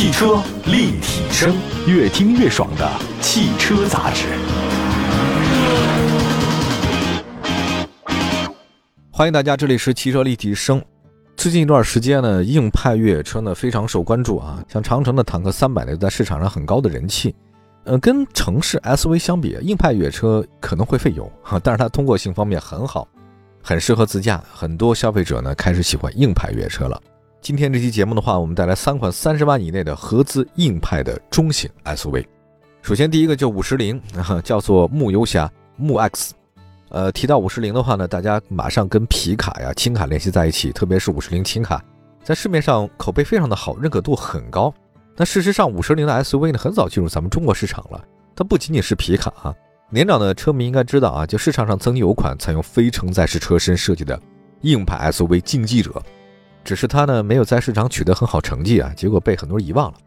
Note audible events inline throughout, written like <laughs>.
汽车立体声，越听越爽的汽车杂志。欢迎大家，这里是汽车立体声。最近一段时间呢，硬派越野车呢非常受关注啊，像长城的坦克三百呢，在市场上很高的人气。呃，跟城市 SUV 相比，硬派越野车可能会费油哈，但是它通过性方面很好，很适合自驾。很多消费者呢开始喜欢硬派越野车了。今天这期节目的话，我们带来三款三十万以内的合资硬派的中型 SUV。首先第一个就五十铃，叫做牧游侠牧 X。呃，提到五十铃的话呢，大家马上跟皮卡呀、轻卡联系在一起，特别是五十铃轻卡，在市面上口碑非常的好，认可度很高。那事实上，五十铃的 SUV 呢，很早进入咱们中国市场了。它不仅仅是皮卡啊，年长的车迷应该知道啊，就市场上曾经有款采用非承载式车身设计的硬派 SUV 竞技者，只是他呢没有在市场取得很好成绩啊，结果被很多人遗忘了。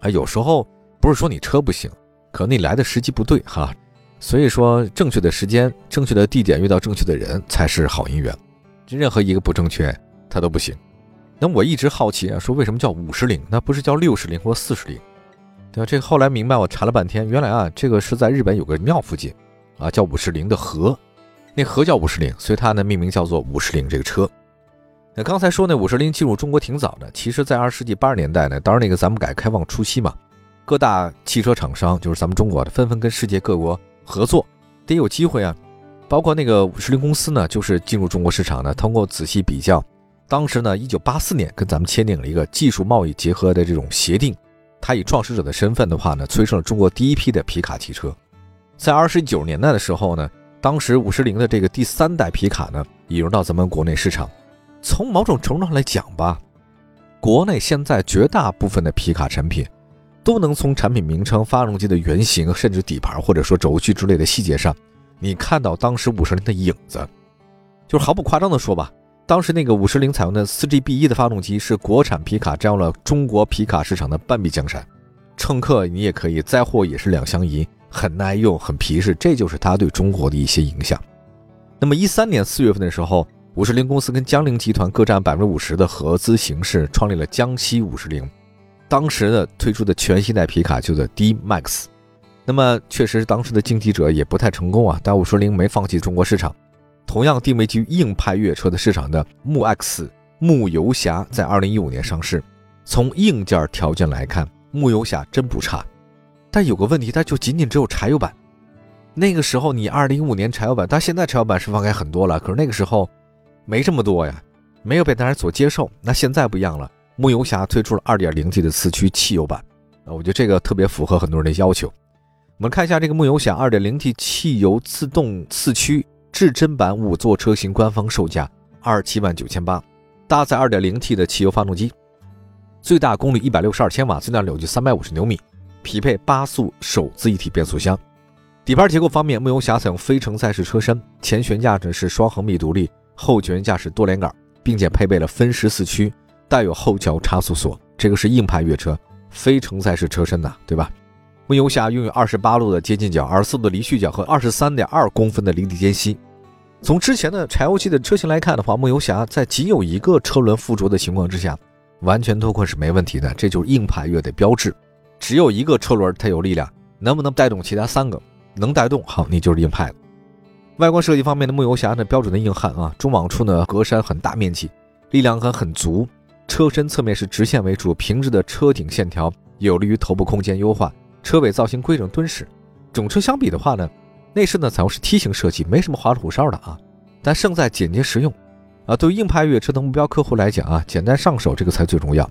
啊，有时候不是说你车不行，可能你来的时机不对哈。所以说，正确的时间、正确的地点遇到正确的人才是好姻缘。任何一个不正确，它都不行。那我一直好奇啊，说为什么叫五十铃，那不是叫六十铃或四十铃？对吧？这后来明白，我查了半天，原来啊，这个是在日本有个庙附近啊，叫五十铃的河，那河叫五十铃，所以它呢命名叫做五十铃这个车。那刚才说那五十铃进入中国挺早的，其实在二十世纪八十年代呢，当时那个咱们改革开放初期嘛，各大汽车厂商就是咱们中国的，纷纷跟世界各国。合作得有机会啊，包括那个五十铃公司呢，就是进入中国市场呢，通过仔细比较，当时呢，一九八四年跟咱们签订了一个技术贸易结合的这种协定，他以创始者的身份的话呢，催生了中国第一批的皮卡汽车。在二十九年代的时候呢，当时五十铃的这个第三代皮卡呢，引入到咱们国内市场。从某种程度上来讲吧，国内现在绝大部分的皮卡产品。都能从产品名称、发动机的原型，甚至底盘或者说轴距之类的细节上，你看到当时五十铃的影子。就是毫不夸张的说吧，当时那个五十铃采用的四 G B 一的发动机，是国产皮卡占用了中国皮卡市场的半壁江山。乘客你也可以，载货也是两相宜，很耐用，很皮实，这就是它对中国的一些影响。那么一三年四月份的时候，五十铃公司跟江铃集团各占百分之五十的合资形式，创立了江西五十铃。当时的推出的全新代皮卡叫做 D Max，那么确实当时的竞技者也不太成功啊，但五十铃没放弃中国市场。同样定位基于硬派越野车的市场的牧 X 牧游侠在二零一五年上市。从硬件条件来看，牧游侠真不差，但有个问题，它就仅仅只有柴油版。那个时候你二零一五年柴油版，但现在柴油版是放开很多了，可是那个时候没这么多呀，没有被大家所接受。那现在不一样了。牧游侠推出了 2.0T 的四驱汽油版，啊，我觉得这个特别符合很多人的要求。我们看一下这个牧游侠 2.0T 汽油自动四驱至臻版五座车型官方售价二十七万九千八，搭载 2.0T 的汽油发动机，最大功率一百六十二千瓦，最大扭矩三百五十牛米，匹配八速手自一体变速箱。底盘结构方面，牧游侠采用非承载式车身，前悬架呢是双横臂独立，后悬架是多连杆，并且配备了分时四驱。带有后桥差速锁，这个是硬派越车，非承载式车身呐，对吧？牧游侠拥有二十八路的接近角、二十四度的离去角和二十三点二公分的离地间隙。从之前的柴油机的车型来看的话，牧游侠在仅有一个车轮附着的情况之下，完全脱困是没问题的，这就是硬派越的标志。只有一个车轮它有力量，能不能带动其他三个？能带动，好，你就是硬派的。外观设计方面的牧游侠呢，标准的硬汉啊，中网处呢格栅很大面积，力量感很足。车身侧面是直线为主，平直的车顶线条有利于头部空间优化。车尾造型规整敦实。整车相比的话呢，内饰呢采用是梯形设计，没什么花里胡哨的啊，但胜在简洁实用。啊，对于硬派越野车的目标客户来讲啊，简单上手这个才最重要。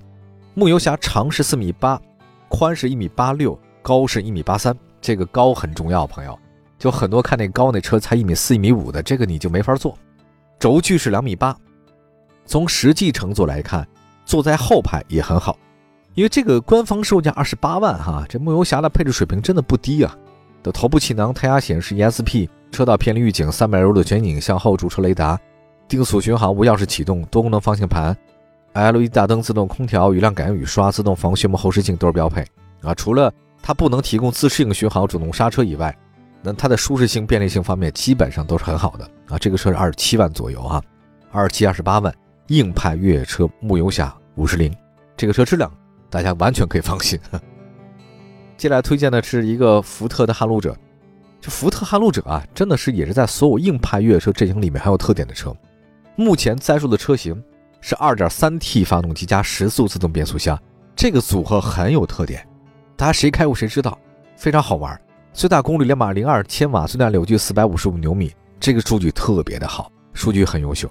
牧游侠长是四米八，宽是一米八六，高是一米八三，这个高很重要，朋友。就很多看那高那车才一米四、一米五的，这个你就没法坐。轴距是两米八，从实际乘坐来看。坐在后排也很好，因为这个官方售价二十八万哈，这牧游侠的配置水平真的不低啊。的头部气囊、胎压显示、ESP、车道偏离预警、三百六十度全景影像、后驻车雷达、定速巡航、无钥匙启动、多功能方向盘、LED 大灯、自动空调、雨量感应雨刷、自动防眩目后视镜都是标配啊。除了它不能提供自适应巡航、主动刹车以外，那它的舒适性、便利性方面基本上都是很好的啊。这个车是二十七万左右啊，二十七二十八万。硬派越野车牧游侠五十铃，这个车质量大家完全可以放心。<laughs> 接下来推荐的是一个福特的撼路者，这福特撼路者啊，真的是也是在所有硬派越野车阵营里面很有特点的车。目前在售的车型是 2.3T 发动机加时速自动变速箱，这个组合很有特点，大家谁开过谁知道，非常好玩。最大功率两百零二千瓦，最大扭矩四百五十五牛米，这个数据特别的好，数据很优秀。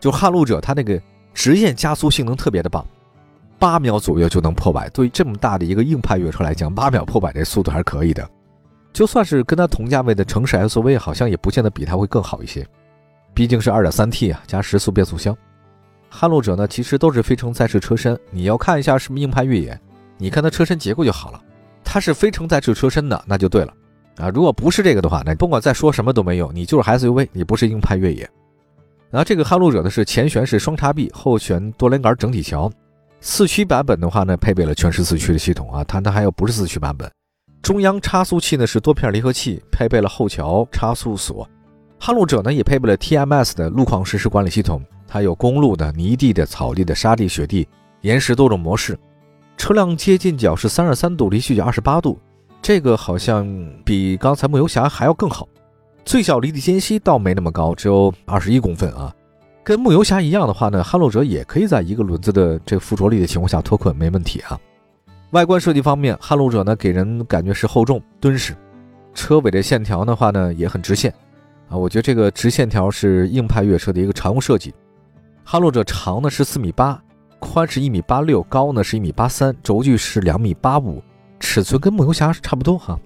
就撼路者它那个直线加速性能特别的棒。八秒左右就能破百，对于这么大的一个硬派越野车来讲，八秒破百这速度还是可以的。就算是跟它同价位的城市 SUV，好像也不见得比它会更好一些。毕竟是 2.3T 啊，加时速变速箱。撼路者呢，其实都是非承载式车身。你要看一下是不是硬派越野，你看它车身结构就好了。它是非承载式车身的，那就对了啊。如果不是这个的话，那甭管再说什么都没用，你就是 SUV，你不是硬派越野。然后这个撼路者呢，是前悬是双叉臂，后悬多连杆整体桥。四驱版本的话呢，配备了全时四驱的系统啊，它它还有不是四驱版本。中央差速器呢是多片离合器，配备了后桥差速锁。撼路者呢也配备了 TMS 的路况实时管理系统，它有公路的、泥地的、草地的、沙地、雪地、岩石多种模式。车辆接近角是三十三度，离去角二十八度，这个好像比刚才牧游侠还要更好。最小离地间隙倒没那么高，只有二十一公分啊。跟牧游侠一样的话呢，撼路者也可以在一个轮子的这个附着力的情况下脱困，没问题啊。外观设计方面，撼路者呢给人感觉是厚重敦实，车尾的线条的话呢也很直线啊。我觉得这个直线条是硬派越野车的一个常用设计。撼路者长呢是四米八，宽是一米八六，高呢是一米八三，轴距是两米八五，尺寸跟牧游侠差不多哈。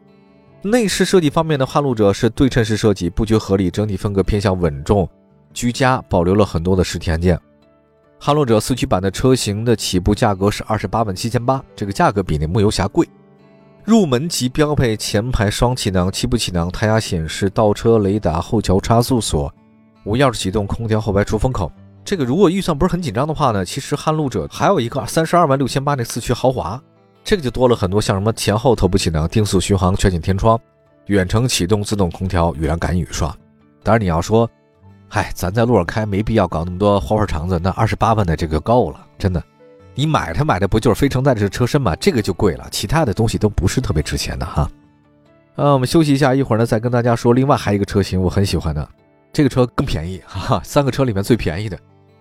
内饰设计方面的撼路者是对称式设计，布局合理，整体风格偏向稳重。居家保留了很多的实体按键，撼路者四驱版的车型的起步价格是二十八万七千八，这个价格比那牧游侠贵。入门级标配前排双气囊、七步气囊、胎压显示、倒车雷达、后桥差速锁、无钥匙启动、空调后排出风口。这个如果预算不是很紧张的话呢，其实撼路者还有一个三十二万六千八那四驱豪华，这个就多了很多，像什么前后头部气囊、定速巡航、全景天窗、远程启动自动空调、雨量感应雨刷。当然你要说。嗨，咱在路上开没必要搞那么多花花肠子，那二十八万的这个够了，真的。你买它买的不就是非承载式车身吗？这个就贵了，其他的东西都不是特别值钱的哈。呃，我们休息一下，一会儿呢再跟大家说。另外还有一个车型我很喜欢的，这个车更便宜，哈哈，三个车里面最便宜的。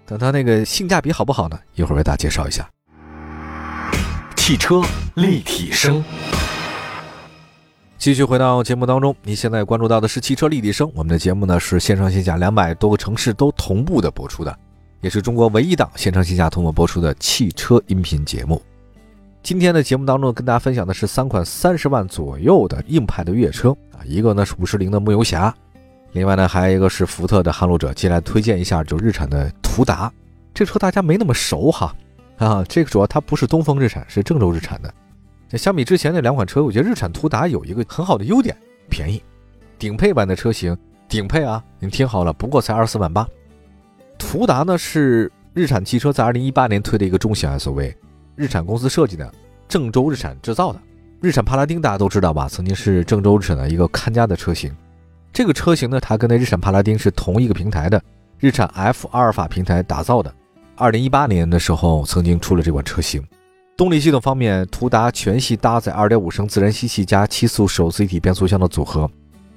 等它那个性价比好不好呢？一会儿为大家介绍一下。汽车立体声。继续回到节目当中，您现在关注到的是汽车立体声。我们的节目呢是线上线下两百多个城市都同步的播出的，也是中国唯一档线上线下同步播出的汽车音频节目。今天的节目当中跟大家分享的是三款三十万左右的硬派的越野车啊，一个呢是五十铃的牧游侠，另外呢还有一个是福特的撼路者。进来推荐一下就日产的途达，这车大家没那么熟哈啊，这个主要它不是东风日产，是郑州日产的。那相比之前那两款车，我觉得日产途达有一个很好的优点，便宜。顶配版的车型，顶配啊，你听好了，不过才二十四万八。途达呢是日产汽车在二零一八年推的一个中型 SUV，日产公司设计的，郑州日产制造的。日产帕拉丁大家都知道吧，曾经是郑州日产的一个看家的车型。这个车型呢，它跟那日产帕拉丁是同一个平台的，日产 F 阿尔法平台打造的。二零一八年的时候，曾经出了这款车型。动力系统方面，途达全系搭载2.5升自然吸气加七速手自一体变速箱的组合，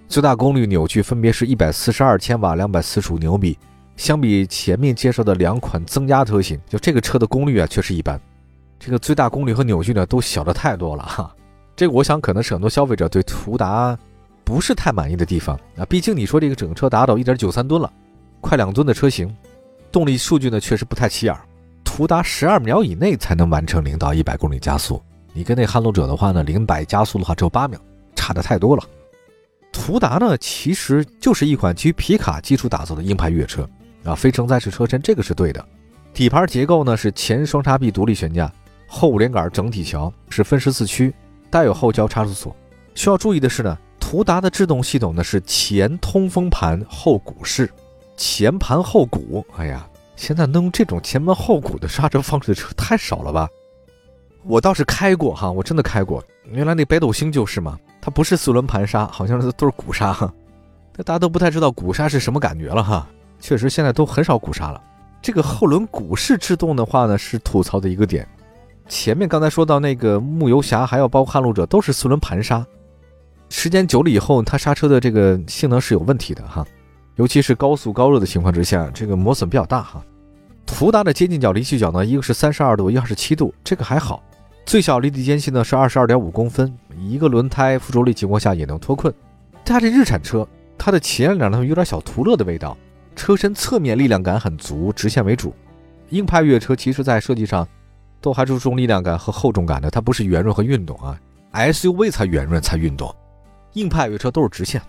最大功率扭矩分别是一百四十二千瓦、两百四十五牛米。相比前面介绍的两款增压车型，就这个车的功率啊确实一般，这个最大功率和扭矩呢都小的太多了哈。这个我想可能是很多消费者对途达不是太满意的地方啊。毕竟你说这个整车达到1.93吨了，快两吨的车型，动力数据呢确实不太起眼。途达十二秒以内才能完成零到一百公里加速，你跟那撼路者的话呢，零百加速的话只有八秒，差的太多了。途达呢，其实就是一款基于皮卡基础打造的硬派越野车啊，非承载式车身，这个是对的。底盘结构呢是前双叉臂独立悬架，后五连杆整体桥，是分时四驱，带有后桥差速锁。需要注意的是呢，途达的制动系统呢是前通风盘后鼓式，前盘后鼓，哎呀。现在能用这种前门后鼓的刹车方式的车太少了吧？我倒是开过哈，我真的开过。原来那北斗星就是嘛，它不是四轮盘刹，好像是都是鼓刹。那大家都不太知道鼓刹是什么感觉了哈。确实现在都很少鼓刹了。这个后轮鼓式制动的话呢，是吐槽的一个点。前面刚才说到那个牧游侠，还有包括撼路者，都是四轮盘刹，时间久了以后，它刹车的这个性能是有问题的哈，尤其是高速高热的情况之下，这个磨损比较大哈。途达的接近角离去角呢，一个是三十二度，一个是七度，这个还好。最小离地间隙呢是二十二点五公分，一个轮胎附着力情况下也能脱困。它这日产车，它的前脸呢有点小途乐的味道，车身侧面力量感很足，直线为主。硬派越野车其实在设计上。都还注重力量感和厚重感的，它不是圆润和运动啊，SUV 才圆润才运动，硬派越野车都是直线。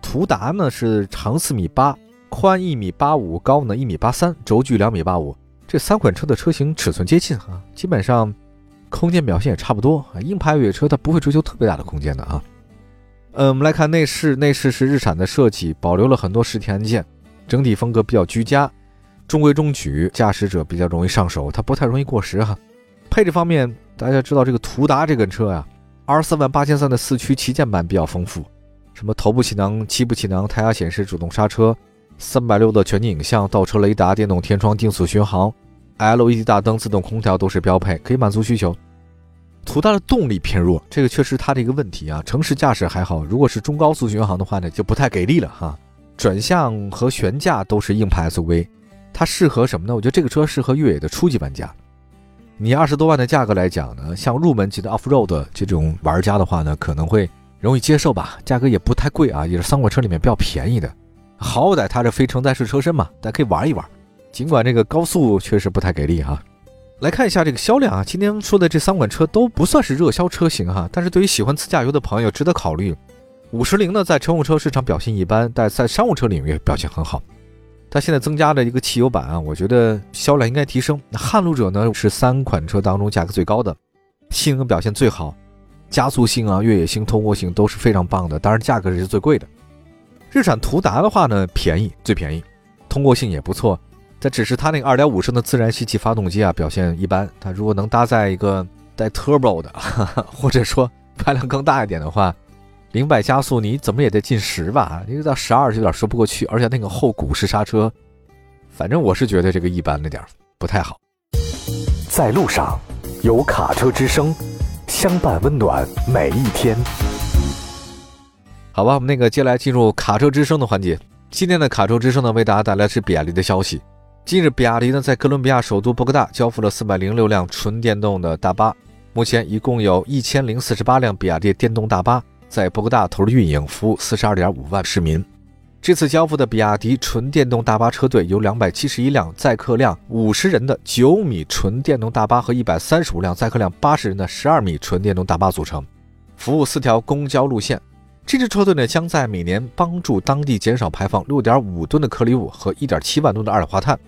途达呢是长四米八，宽一米八五，高呢一米八三，轴距两米八五，这三款车的车型尺寸接近啊，基本上空间表现也差不多啊。硬派越野车它不会追求特别大的空间的啊。呃，我们来看内饰，内饰是日产的设计，保留了很多实体按键，整体风格比较居家。中规中矩，驾驶者比较容易上手，它不太容易过时哈。配置方面，大家知道这个途达这个车呀，二十四万八千三的四驱旗舰版比较丰富，什么头部气囊、七部气囊、胎压显示、主动刹车、三百六的全景影像、倒车雷达、电动天窗、定速巡航、LED 大灯、自动空调都是标配，可以满足需求。途达的动力偏弱，这个确实它的一个问题啊。城市驾驶还好，如果是中高速巡航的话呢，就不太给力了哈。转向和悬架都是硬派 SUV。它适合什么呢？我觉得这个车适合越野的初级玩家。你二十多万的价格来讲呢，像入门级的 off road 这种玩家的话呢，可能会容易接受吧。价格也不太贵啊，也是三款车里面比较便宜的。好歹它是非承载式车身嘛，大家可以玩一玩。尽管这个高速确实不太给力哈。来看一下这个销量啊，今天说的这三款车都不算是热销车型哈，但是对于喜欢自驾游的朋友值得考虑。五十铃呢，在乘用车市场表现一般，但在商务车领域表现很好。它现在增加了一个汽油版啊，我觉得销量应该提升。那撼路者呢是三款车当中价格最高的，性能表现最好，加速性啊、越野性、通过性都是非常棒的。当然价格是最贵的。日产途达的话呢，便宜最便宜，通过性也不错。但只是它那个2.5升的自然吸气发动机啊，表现一般。它如果能搭载一个带 turbo 的，<laughs> 或者说 <laughs> 排量更大一点的话。零百加速你怎么也得进十吧？你到十二就有点说不过去，而且那个后鼓式刹车，反正我是觉得这个一般了点不太好。在路上，有卡车之声，相伴温暖每一天。好吧，我们那个接下来进入卡车之声的环节。今天的卡车之声呢，为大家带来是比亚迪的消息。近日，比亚迪呢在哥伦比亚首都博哥大交付了四百零六辆纯电动的大巴，目前一共有一千零四十八辆比亚迪电动大巴。在波哥大投入运营，服务四十二点五万市民。这次交付的比亚迪纯电动大巴车队由两百七十一辆载客量五十人的九米纯电动大巴和一百三十五辆载客量八十人的十二米纯电动大巴组成，服务四条公交路线。这支车队呢，将在每年帮助当地减少排放六点五吨的颗粒物和一点七万吨的二氧化碳。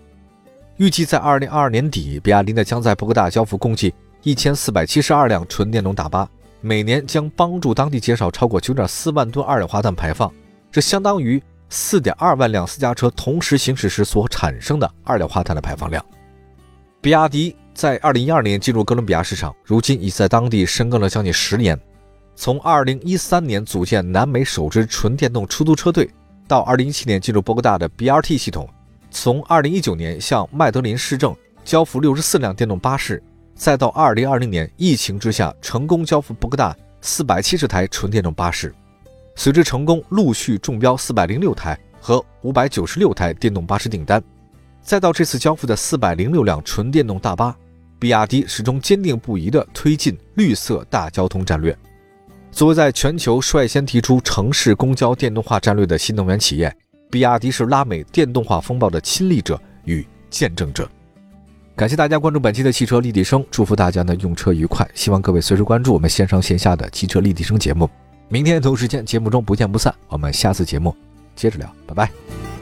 预计在二零二二年底，比亚迪呢将在波哥大交付共计一千四百七十二辆纯电动大巴。每年将帮助当地减少超过九点四万吨二氧化碳排放，这相当于四点二万辆私家车同时行驶时所产生的二氧化碳的排放量。比亚迪在二零一二年进入哥伦比亚市场，如今已在当地深耕了将近十年。从二零一三年组建南美首支纯电动出租车队，到二零一七年进入波哥大的 BRT 系统，从二零一九年向麦德林市政交付六十四辆电动巴士。再到二零二零年，疫情之下成功交付波哥大四百七十台纯电动巴士，随之成功陆续中标四百零六台和五百九十六台电动巴士订单。再到这次交付的四百零六辆纯电动大巴，比亚迪始终坚定不移地推进绿色大交通战略。作为在全球率先提出城市公交电动化战略的新能源企业，比亚迪是拉美电动化风暴的亲历者与见证者。感谢大家关注本期的汽车立体声，祝福大家呢用车愉快。希望各位随时关注我们线上线下的汽车立体声节目。明天同时间节目中不见不散。我们下次节目接着聊，拜拜。